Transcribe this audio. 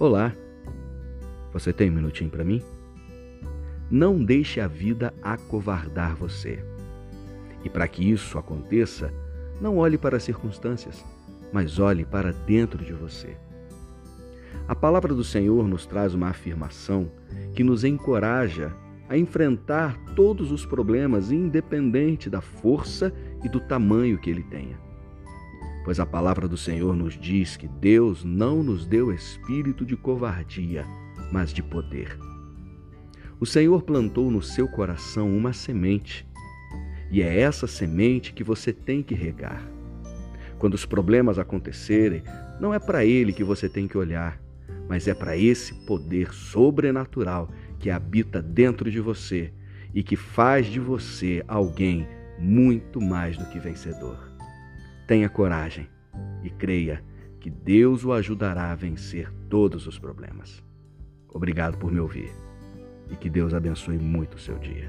Olá, você tem um minutinho para mim? Não deixe a vida acovardar você. E para que isso aconteça, não olhe para as circunstâncias, mas olhe para dentro de você. A palavra do Senhor nos traz uma afirmação que nos encoraja a enfrentar todos os problemas, independente da força e do tamanho que ele tenha pois a palavra do Senhor nos diz que Deus não nos deu espírito de covardia, mas de poder. O Senhor plantou no seu coração uma semente, e é essa semente que você tem que regar. Quando os problemas acontecerem, não é para ele que você tem que olhar, mas é para esse poder sobrenatural que habita dentro de você e que faz de você alguém muito mais do que vencedor. Tenha coragem e creia que Deus o ajudará a vencer todos os problemas. Obrigado por me ouvir e que Deus abençoe muito o seu dia.